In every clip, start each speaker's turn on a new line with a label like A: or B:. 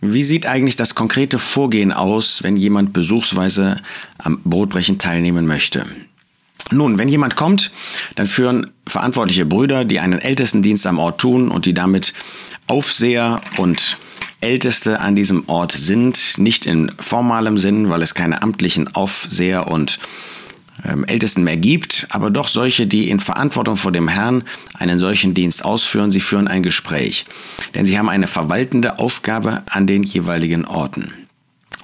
A: Wie sieht eigentlich das konkrete Vorgehen aus, wenn jemand besuchsweise am Brotbrechen teilnehmen möchte? Nun, wenn jemand kommt, dann führen verantwortliche Brüder, die einen Ältestendienst am Ort tun und die damit Aufseher und Älteste an diesem Ort sind, nicht in formalem Sinn, weil es keine amtlichen Aufseher und ähm, Ältesten mehr gibt, aber doch solche, die in Verantwortung vor dem Herrn einen solchen Dienst ausführen. Sie führen ein Gespräch, denn sie haben eine verwaltende Aufgabe an den jeweiligen Orten.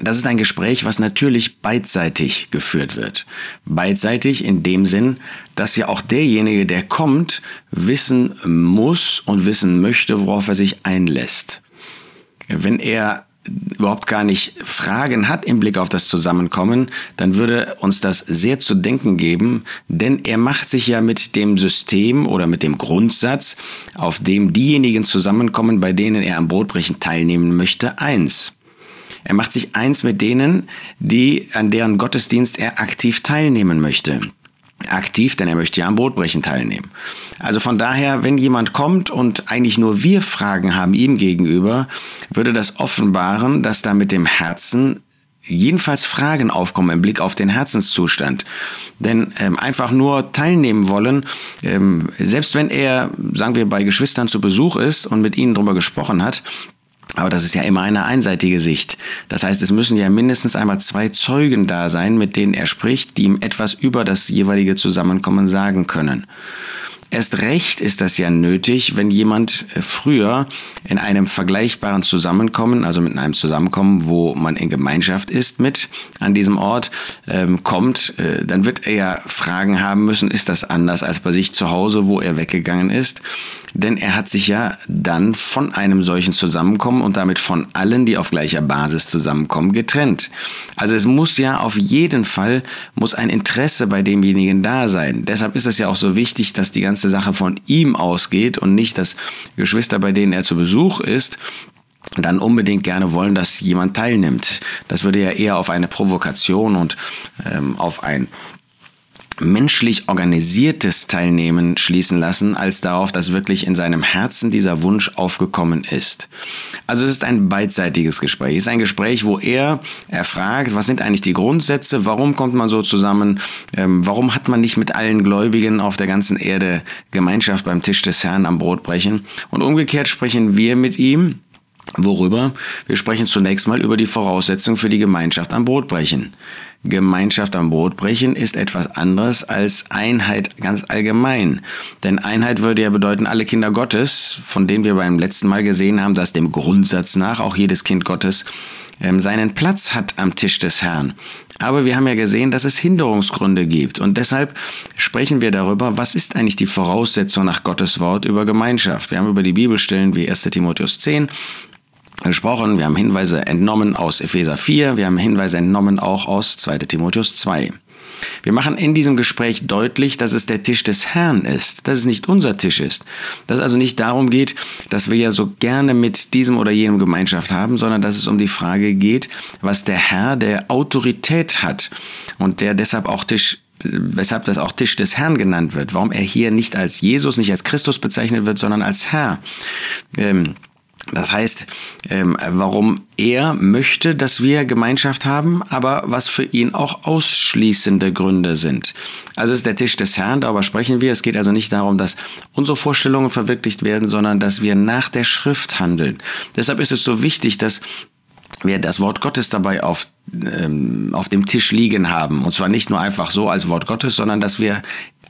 A: Das ist ein Gespräch, was natürlich beidseitig geführt wird. Beidseitig in dem Sinn, dass ja auch derjenige, der kommt, wissen muss und wissen möchte, worauf er sich einlässt. Wenn er überhaupt gar nicht Fragen hat im Blick auf das Zusammenkommen, dann würde uns das sehr zu denken geben, denn er macht sich ja mit dem System oder mit dem Grundsatz, auf dem diejenigen zusammenkommen, bei denen er am Brotbrechen teilnehmen möchte, eins. Er macht sich eins mit denen, die an deren Gottesdienst er aktiv teilnehmen möchte aktiv, denn er möchte ja am Brotbrechen teilnehmen. Also von daher, wenn jemand kommt und eigentlich nur wir Fragen haben ihm gegenüber, würde das offenbaren, dass da mit dem Herzen jedenfalls Fragen aufkommen im Blick auf den Herzenszustand. Denn ähm, einfach nur teilnehmen wollen, ähm, selbst wenn er, sagen wir, bei Geschwistern zu Besuch ist und mit ihnen darüber gesprochen hat, aber das ist ja immer eine einseitige Sicht. Das heißt, es müssen ja mindestens einmal zwei Zeugen da sein, mit denen er spricht, die ihm etwas über das jeweilige Zusammenkommen sagen können. Erst recht ist das ja nötig, wenn jemand äh, früher in einem vergleichbaren Zusammenkommen, also mit einem Zusammenkommen, wo man in Gemeinschaft ist mit an diesem Ort, ähm, kommt, äh, dann wird er ja Fragen haben müssen, ist das anders als bei sich zu Hause, wo er weggegangen ist? Denn er hat sich ja dann von einem solchen Zusammenkommen und damit von allen, die auf gleicher Basis zusammenkommen, getrennt. Also es muss ja auf jeden Fall, muss ein Interesse bei demjenigen da sein. Deshalb ist es ja auch so wichtig, dass die ganze Sache von ihm ausgeht und nicht, dass Geschwister, bei denen er zu Besuch ist, dann unbedingt gerne wollen, dass jemand teilnimmt. Das würde ja eher auf eine Provokation und ähm, auf ein menschlich organisiertes Teilnehmen schließen lassen, als darauf, dass wirklich in seinem Herzen dieser Wunsch aufgekommen ist. Also es ist ein beidseitiges Gespräch. Es ist ein Gespräch, wo er erfragt, was sind eigentlich die Grundsätze, warum kommt man so zusammen, ähm, warum hat man nicht mit allen Gläubigen auf der ganzen Erde Gemeinschaft beim Tisch des Herrn am Brot brechen. Und umgekehrt sprechen wir mit ihm, Worüber? Wir sprechen zunächst mal über die Voraussetzungen für die Gemeinschaft am Brotbrechen. Gemeinschaft am Brotbrechen ist etwas anderes als Einheit ganz allgemein. Denn Einheit würde ja bedeuten, alle Kinder Gottes, von denen wir beim letzten Mal gesehen haben, dass dem Grundsatz nach auch jedes Kind Gottes ähm, seinen Platz hat am Tisch des Herrn. Aber wir haben ja gesehen, dass es Hinderungsgründe gibt. Und deshalb sprechen wir darüber, was ist eigentlich die Voraussetzung nach Gottes Wort über Gemeinschaft. Wir haben über die Bibelstellen wie 1 Timotheus 10 gesprochen. Wir haben Hinweise entnommen aus Epheser 4. Wir haben Hinweise entnommen auch aus 2 Timotheus 2. Wir machen in diesem Gespräch deutlich, dass es der Tisch des Herrn ist, dass es nicht unser Tisch ist. Dass es also nicht darum geht, dass wir ja so gerne mit diesem oder jenem Gemeinschaft haben, sondern dass es um die Frage geht, was der Herr, der Autorität hat und der deshalb auch Tisch weshalb das auch Tisch des Herrn genannt wird, warum er hier nicht als Jesus, nicht als Christus bezeichnet wird, sondern als Herr. Ähm, das heißt, ähm, warum er möchte, dass wir Gemeinschaft haben, aber was für ihn auch ausschließende Gründe sind. Also ist der Tisch des Herrn, darüber sprechen wir. Es geht also nicht darum, dass unsere Vorstellungen verwirklicht werden, sondern dass wir nach der Schrift handeln. Deshalb ist es so wichtig, dass wir das Wort Gottes dabei auf, ähm, auf dem Tisch liegen haben. Und zwar nicht nur einfach so als Wort Gottes, sondern dass wir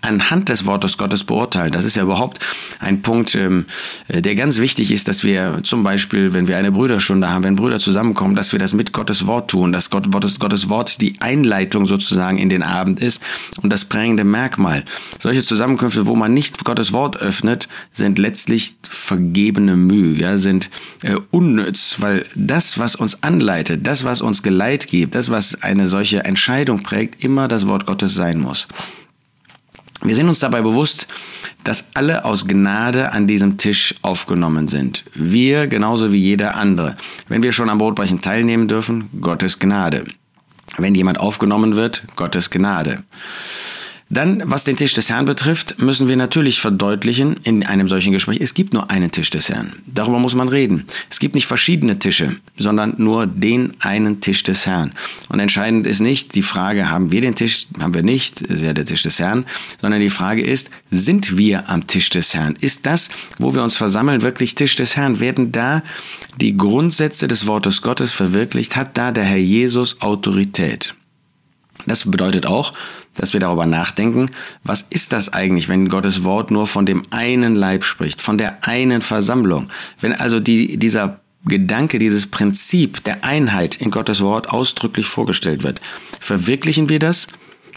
A: anhand des Wortes Gottes beurteilen. Das ist ja überhaupt ein Punkt, ähm, äh, der ganz wichtig ist, dass wir zum Beispiel, wenn wir eine Brüderstunde haben, wenn Brüder zusammenkommen, dass wir das mit Gottes Wort tun, dass Gott, Gottes Wort die Einleitung sozusagen in den Abend ist und das prägende Merkmal. Solche Zusammenkünfte, wo man nicht Gottes Wort öffnet, sind letztlich vergebene Mühe, ja, sind äh, unnütz, weil das, was uns anleitet, das, was uns Geleit gibt, das, was eine solche Entscheidung prägt, immer das Wort Gottes sein muss. Wir sind uns dabei bewusst, dass alle aus Gnade an diesem Tisch aufgenommen sind. Wir genauso wie jeder andere. Wenn wir schon am Brotbrechen teilnehmen dürfen, Gottes Gnade. Wenn jemand aufgenommen wird, Gottes Gnade. Dann, was den Tisch des Herrn betrifft, müssen wir natürlich verdeutlichen in einem solchen Gespräch, es gibt nur einen Tisch des Herrn. Darüber muss man reden. Es gibt nicht verschiedene Tische, sondern nur den einen Tisch des Herrn. Und entscheidend ist nicht die Frage, haben wir den Tisch, haben wir nicht, ist ja der Tisch des Herrn, sondern die Frage ist, sind wir am Tisch des Herrn? Ist das, wo wir uns versammeln, wirklich Tisch des Herrn? Werden da die Grundsätze des Wortes Gottes verwirklicht? Hat da der Herr Jesus Autorität? Das bedeutet auch, dass wir darüber nachdenken, was ist das eigentlich, wenn Gottes Wort nur von dem einen Leib spricht, von der einen Versammlung? Wenn also die, dieser Gedanke, dieses Prinzip der Einheit in Gottes Wort ausdrücklich vorgestellt wird, verwirklichen wir das?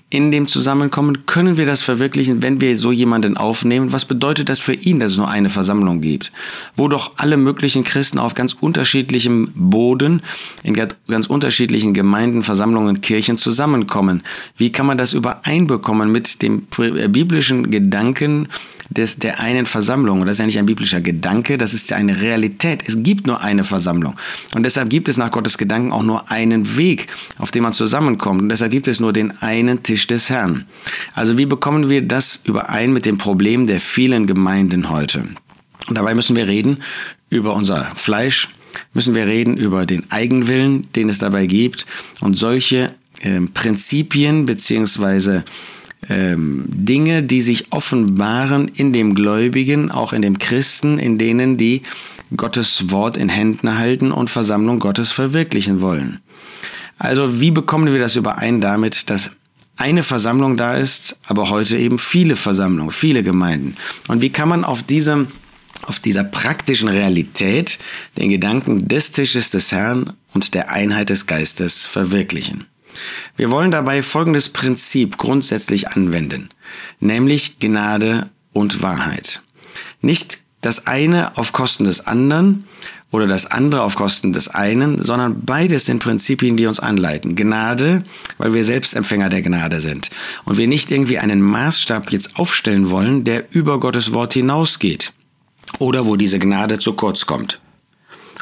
A: In dem Zusammenkommen? Können wir das verwirklichen, wenn wir so jemanden aufnehmen? Was bedeutet das für ihn, dass es nur eine Versammlung gibt? Wo doch alle möglichen Christen auf ganz unterschiedlichem Boden, in ganz unterschiedlichen Gemeinden, Versammlungen, Kirchen zusammenkommen. Wie kann man das übereinbekommen mit dem äh, biblischen Gedanken des, der einen Versammlung. Und das ist ja nicht ein biblischer Gedanke, das ist ja eine Realität. Es gibt nur eine Versammlung. Und deshalb gibt es nach Gottes Gedanken auch nur einen Weg, auf dem man zusammenkommt. Und deshalb gibt es nur den einen Tisch des Herrn. Also wie bekommen wir das überein mit dem Problem der vielen Gemeinden heute? Und dabei müssen wir reden über unser Fleisch, müssen wir reden über den Eigenwillen, den es dabei gibt und solche äh, Prinzipien beziehungsweise ähm, Dinge, die sich offenbaren in dem Gläubigen, auch in dem Christen, in denen die Gottes Wort in Händen halten und Versammlung Gottes verwirklichen wollen. Also wie bekommen wir das überein damit, dass eine Versammlung da ist, aber heute eben viele Versammlungen, viele Gemeinden? Und wie kann man auf diesem auf dieser praktischen Realität den Gedanken des Tisches des Herrn und der Einheit des Geistes verwirklichen. Wir wollen dabei folgendes Prinzip grundsätzlich anwenden, nämlich Gnade und Wahrheit. Nicht das eine auf Kosten des anderen oder das andere auf Kosten des einen, sondern beides sind Prinzipien, die uns anleiten. Gnade, weil wir selbst Empfänger der Gnade sind und wir nicht irgendwie einen Maßstab jetzt aufstellen wollen, der über Gottes Wort hinausgeht oder wo diese Gnade zu kurz kommt.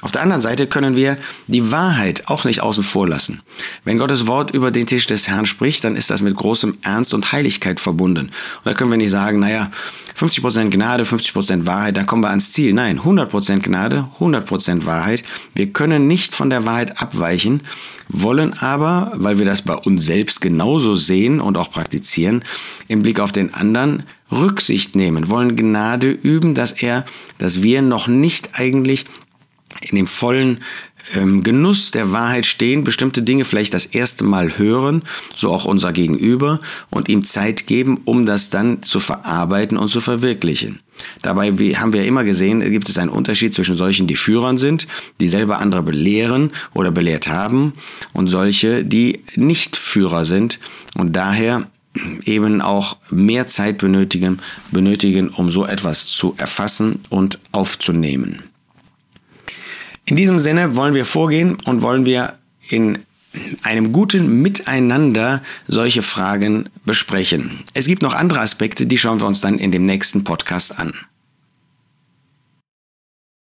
A: Auf der anderen Seite können wir die Wahrheit auch nicht außen vor lassen. Wenn Gottes Wort über den Tisch des Herrn spricht, dann ist das mit großem Ernst und Heiligkeit verbunden. Und da können wir nicht sagen, naja, 50% Gnade, 50% Wahrheit, da kommen wir ans Ziel. Nein, 100% Gnade, 100% Wahrheit. Wir können nicht von der Wahrheit abweichen, wollen aber, weil wir das bei uns selbst genauso sehen und auch praktizieren, im Blick auf den anderen Rücksicht nehmen, wollen Gnade üben, dass er, dass wir noch nicht eigentlich in dem vollen ähm, Genuss der Wahrheit stehen, bestimmte Dinge vielleicht das erste Mal hören, so auch unser Gegenüber, und ihm Zeit geben, um das dann zu verarbeiten und zu verwirklichen. Dabei haben wir immer gesehen, gibt es einen Unterschied zwischen solchen, die Führern sind, die selber andere belehren oder belehrt haben, und solche, die nicht Führer sind und daher eben auch mehr Zeit benötigen, benötigen, um so etwas zu erfassen und aufzunehmen. In diesem Sinne wollen wir vorgehen und wollen wir in einem guten Miteinander solche Fragen besprechen. Es gibt noch andere Aspekte, die schauen wir uns dann in dem nächsten Podcast an.